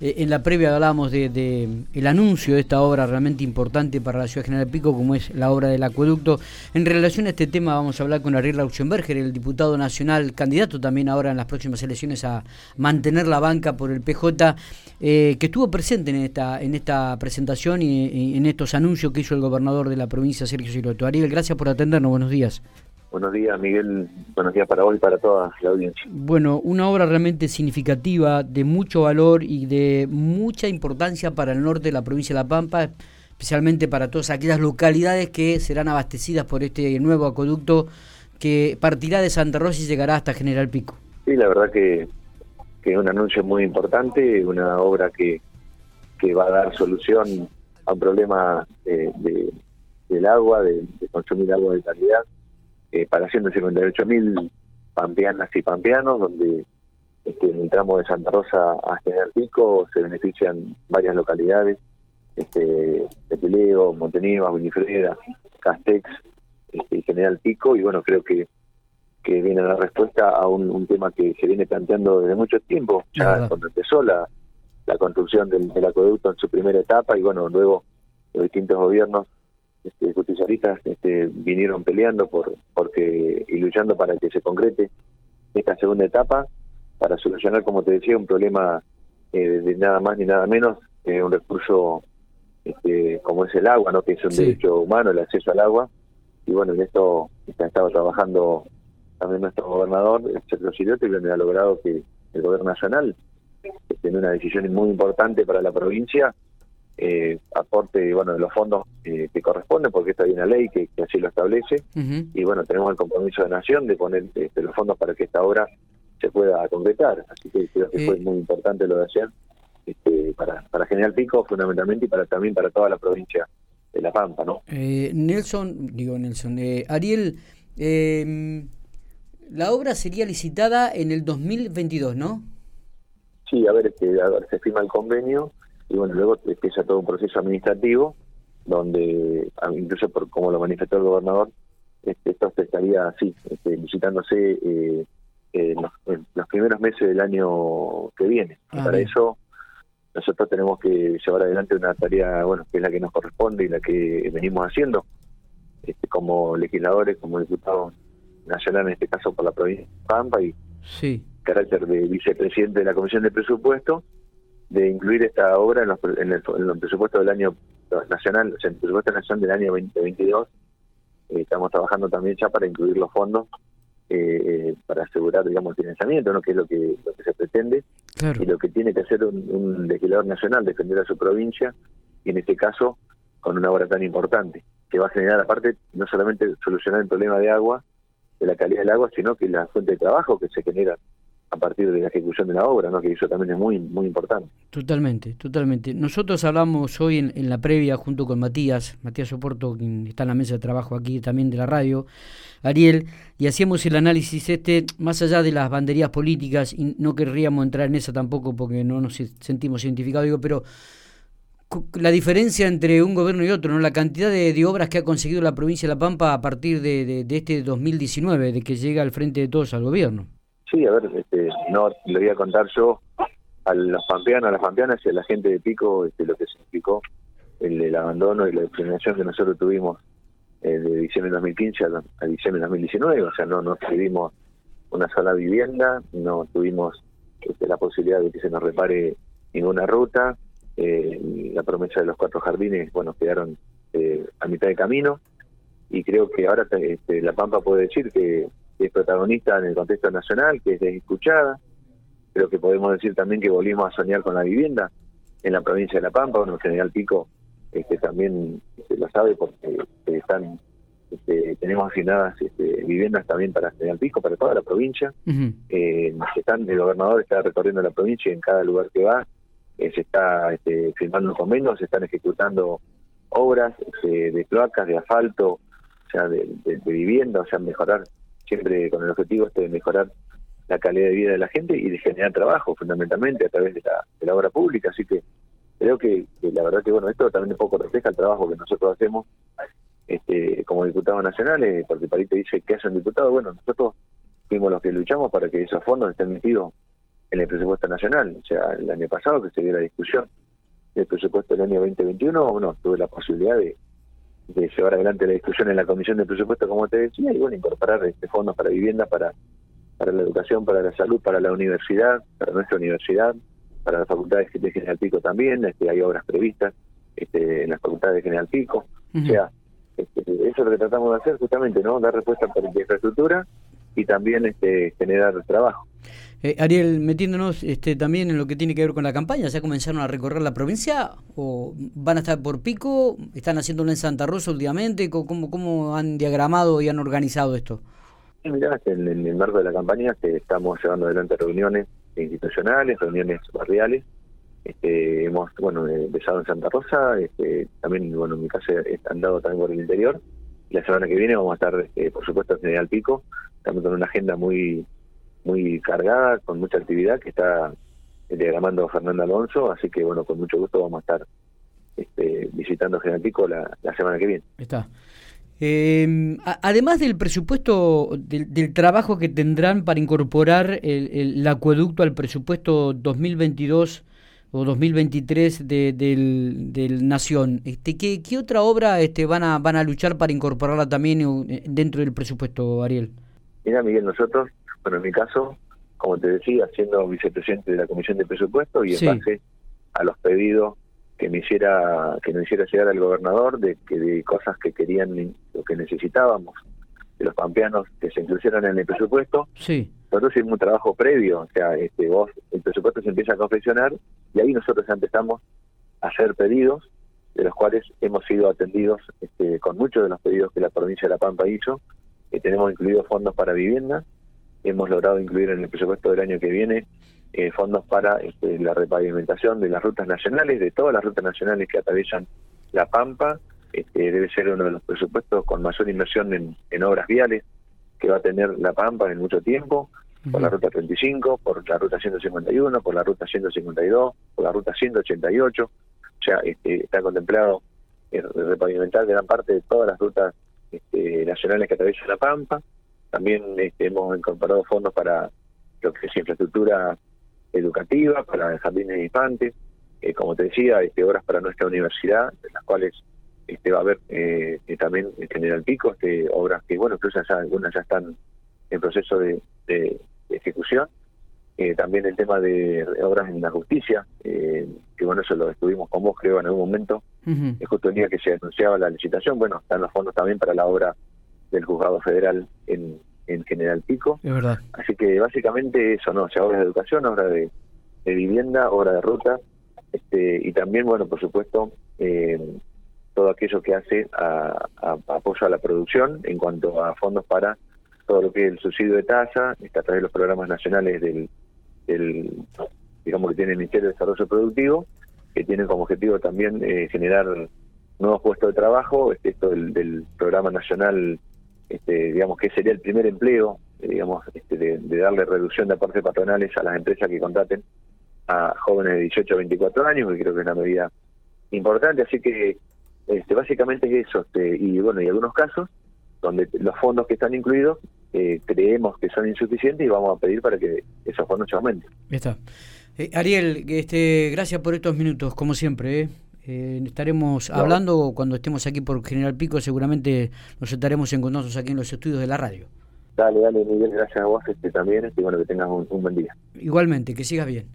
eh, en la previa hablábamos de, el anuncio de esta obra realmente importante para la ciudad General Pico, como es la obra del acueducto. En relación a este tema vamos a hablar con Ariel Rauschenberger, el diputado nacional, candidato también ahora en las próximas elecciones a mantener la banca por el PJ, eh, que estuvo presente en esta, en esta presentación y, en estos anuncios que hizo el gobernador de la provincia, Sergio Siroto. Ariel, gracias por atendernos, buenos días. Buenos días, Miguel. Buenos días para vos y para toda la audiencia. Bueno, una obra realmente significativa, de mucho valor y de mucha importancia para el norte de la provincia de La Pampa, especialmente para todas aquellas localidades que serán abastecidas por este nuevo acueducto que partirá de Santa Rosa y llegará hasta General Pico. Sí, la verdad que, que es un anuncio muy importante, una obra que, que va a dar solución a un problema de, del agua, de consumir agua de calidad eh, para 158 mil pampeanas y pampeanos, donde este, en el tramo de Santa Rosa a General Pico se benefician varias localidades, este, de Pileo, Montenegro, Winifreda, Castex este, y General Pico, y bueno, creo que que viene la respuesta a un, tema que se viene planteando desde mucho tiempo, ya cuando empezó la, la construcción del, del acueducto en su primera etapa, y bueno, luego los distintos gobiernos este, justicialistas este, vinieron peleando por porque y luchando para que se concrete esta segunda etapa para solucionar, como te decía, un problema eh, de nada más ni nada menos, eh, un recurso este, como es el agua, no que es un derecho humano, el acceso al agua. Y bueno, en esto ha estado trabajando también nuestro gobernador, Sergio Sirote, donde ha logrado que el gobierno nacional, en una decisión muy importante para la provincia, eh, aporte bueno de los fondos eh, que corresponden porque esta hay una ley que, así lo establece. Y bueno tenemos el compromiso de nación de poner este, los fondos para que esta obra se pueda concretar. Así que creo que fue eh. muy importante lo de ayer este, para para General Pico fundamentalmente y para también para toda la provincia de La Pampa no Nelson digo Nelson Ariel em, la obra sería licitada en el 2022 no sí a ver este a ver se firma el convenio y bueno, luego empieza todo un proceso administrativo donde, incluso por como lo manifestó el gobernador, este, esto estaría así, este, visitándose eh, en, los, primeros meses del año que viene. ah, para eso nosotros tenemos que llevar adelante una tarea, bueno, que es la que nos corresponde y la que venimos haciendo este, como legisladores, como diputados nacionales, en este caso por la provincia de Pampa y sí. carácter de vicepresidente de la Comisión de Presupuesto de incluir esta obra en, los, en, el, presupuesto del año nacional, o sea, en el presupuesto nacional del año 2022. Eh, estamos trabajando también ya para incluir los fondos eh, eh, para asegurar, digamos, el financiamiento, ¿no? que es lo que, lo que se pretende, y lo que tiene que hacer un, legislador nacional, defender a su provincia, y en este caso con una obra tan importante, que va a generar, aparte, no solamente solucionar el problema de agua, de la calidad del agua, sino que la fuente de trabajo que se genera a partir de la ejecución de la obra, ¿no? que eso también es muy muy importante. Totalmente, totalmente. Nosotros hablamos hoy en, la previa junto con Matías, Matías Soporto, quien está en la mesa de trabajo aquí también de la radio, Ariel, y hacíamos el análisis este, más allá de las banderías políticas, y no querríamos entrar en esa tampoco porque no nos sentimos identificados, digo, pero la diferencia entre un gobierno y otro, ¿no? la cantidad de, obras que ha conseguido la provincia de La Pampa a partir de, de, de este 2019, de que llega al frente de todos al gobierno. Sí, a ver, este, no le voy a contar yo a los pampeanos, a las pampeanas y a la gente de Pico este, lo que significó el, el abandono y la discriminación que nosotros tuvimos eh, de diciembre de 2015 a, diciembre de 2019. O sea, no, no tuvimos una sola vivienda, no tuvimos este, la posibilidad de que se nos repare ninguna ruta. Eh, la promesa de los cuatro jardines, bueno, quedaron eh, a mitad de camino. Y creo que ahora este, La Pampa puede decir que que es protagonista en el contexto nacional, que es desescuchada. Creo que podemos decir también que volvimos a soñar con la vivienda en la provincia de La Pampa, bueno, General Pico este, también este, lo sabe porque este, están este, tenemos asignadas este, viviendas también para General Pico, para toda la provincia. eh, están, el gobernador está recorriendo la provincia y en cada lugar que va eh, se está este, firmando convenios, se están ejecutando obras este, de cloacas, de asfalto, o sea, de, de vivienda, o sea, mejorar siempre con el objetivo este de mejorar la calidad de vida de la gente y de generar trabajo fundamentalmente a través de la, de la obra pública. Así que creo que, la verdad que bueno, esto también un poco refleja el trabajo que nosotros hacemos este, como diputados nacionales, porque Parito dice que hacen diputados, bueno, nosotros fuimos los que luchamos para que esos fondos estén metidos en el presupuesto nacional. O sea, el año pasado que se dio la discusión del presupuesto del año 2021, bueno, tuve la posibilidad de, llevar adelante la discusión en la comisión de presupuesto, como te decía, y bueno, incorporar este fondos para vivienda, para, para la educación, para la salud, para la universidad, para nuestra universidad, para las facultades de General Pico también, este, hay obras previstas este, en las facultades de General Pico. O sea, este, eso es lo que tratamos de hacer justamente, ¿no? Dar respuesta para la infraestructura y también este, generar trabajo. Eh, Ariel, metiéndonos este, también en lo que tiene que ver con la campaña, ¿ya comenzaron a recorrer la provincia o van a estar por pico? ¿Están haciéndolo en Santa Rosa últimamente? ¿Cómo, cómo han diagramado y han organizado esto? Mirá, en, el marco de la campaña que estamos llevando adelante reuniones institucionales, reuniones barriales. Este, hemos bueno empezado en Santa Rosa, este, también bueno en mi caso he andado también por el interior. La semana que viene vamos a estar, este, por supuesto, en General Pico, estamos con una agenda muy muy cargada, con mucha actividad que está diagramando Fernando Alonso, así que bueno, con mucho gusto vamos a estar este, visitando General Pico la, semana que viene. Está. Eh, además del presupuesto, del, trabajo que tendrán para incorporar el, acueducto al presupuesto 2022 o 2023 de, del, del Nación, este, ¿qué, ¿qué, otra obra este, van, a, van a luchar para incorporarla también eh, dentro del presupuesto, Ariel? Mira, Miguel, nosotros bueno, en mi caso, como te decía, siendo vicepresidente de la Comisión de Presupuestos y en base a los pedidos que me hiciera que nos hiciera llegar al gobernador de que de cosas que querían o que necesitábamos de los pampeanos que se incluyeran en el presupuesto. Sí. Nosotros hicimos un trabajo previo, o sea, este vos el presupuesto se empieza a confeccionar y ahí nosotros empezamos a hacer pedidos de los cuales hemos sido atendidos este, con muchos de los pedidos que la provincia de La Pampa hizo. que tenemos incluidos fondos para vivienda, hemos logrado incluir en el presupuesto del año que viene eh, fondos para este, la repavimentación de las rutas nacionales, de todas las rutas nacionales que atraviesan La Pampa. Este, debe ser uno de los presupuestos con mayor inversión en, obras viales que va a tener La Pampa en mucho tiempo, por la ruta 35, por la ruta 151, por la ruta 152, por la ruta 188. O sea, este, está contemplado repavimentar gran parte de todas las rutas este, nacionales que atraviesan La Pampa. También este, hemos incorporado fondos para lo que es infraestructura educativa, para jardines de infantes, eh, como te decía, este, obras para nuestra universidad, en las cuales este, va a haber eh, también en General Pico este, obras que, bueno, incluso ya, algunas ya están en proceso de, ejecución. Eh, también el tema de obras en la justicia, que bueno, eso lo estuvimos con vos, creo, en algún momento, es justo el día que se anunciaba la licitación, bueno, están los fondos también para la obra del juzgado federal en, en General Pico. Es verdad. Así que básicamente eso, ¿no? O sea, obras de educación, obras de, vivienda, obra de ruta, este, y también, bueno, por supuesto, eh, todo aquello que hace a, apoyo a la producción en cuanto a fondos para todo lo que es el subsidio de tasa, está a través de los programas nacionales del, del digamos que tiene el Ministerio de Desarrollo Productivo, que tiene como objetivo también eh, generar nuevos puestos de trabajo, este, esto del, del programa nacional este, digamos que sería el primer empleo, digamos, este, de, darle reducción de aportes patronales a las empresas que contraten a jóvenes de 18 a 24 años, que creo que es una medida importante, así que este, básicamente es eso, este, y bueno, y algunos casos donde los fondos que están incluidos eh, creemos que son insuficientes y vamos a pedir para que esos fondos se aumenten. Está. Eh, Ariel, este, gracias por estos minutos, como siempre. ¿eh? Eh, estaremos hablando cuando estemos aquí por General Pico, seguramente nos estaremos encontrando aquí en los estudios de la radio. Dale, dale, Miguel, gracias a vos este, también, y bueno, que tengas un buen día. Igualmente, que sigas bien.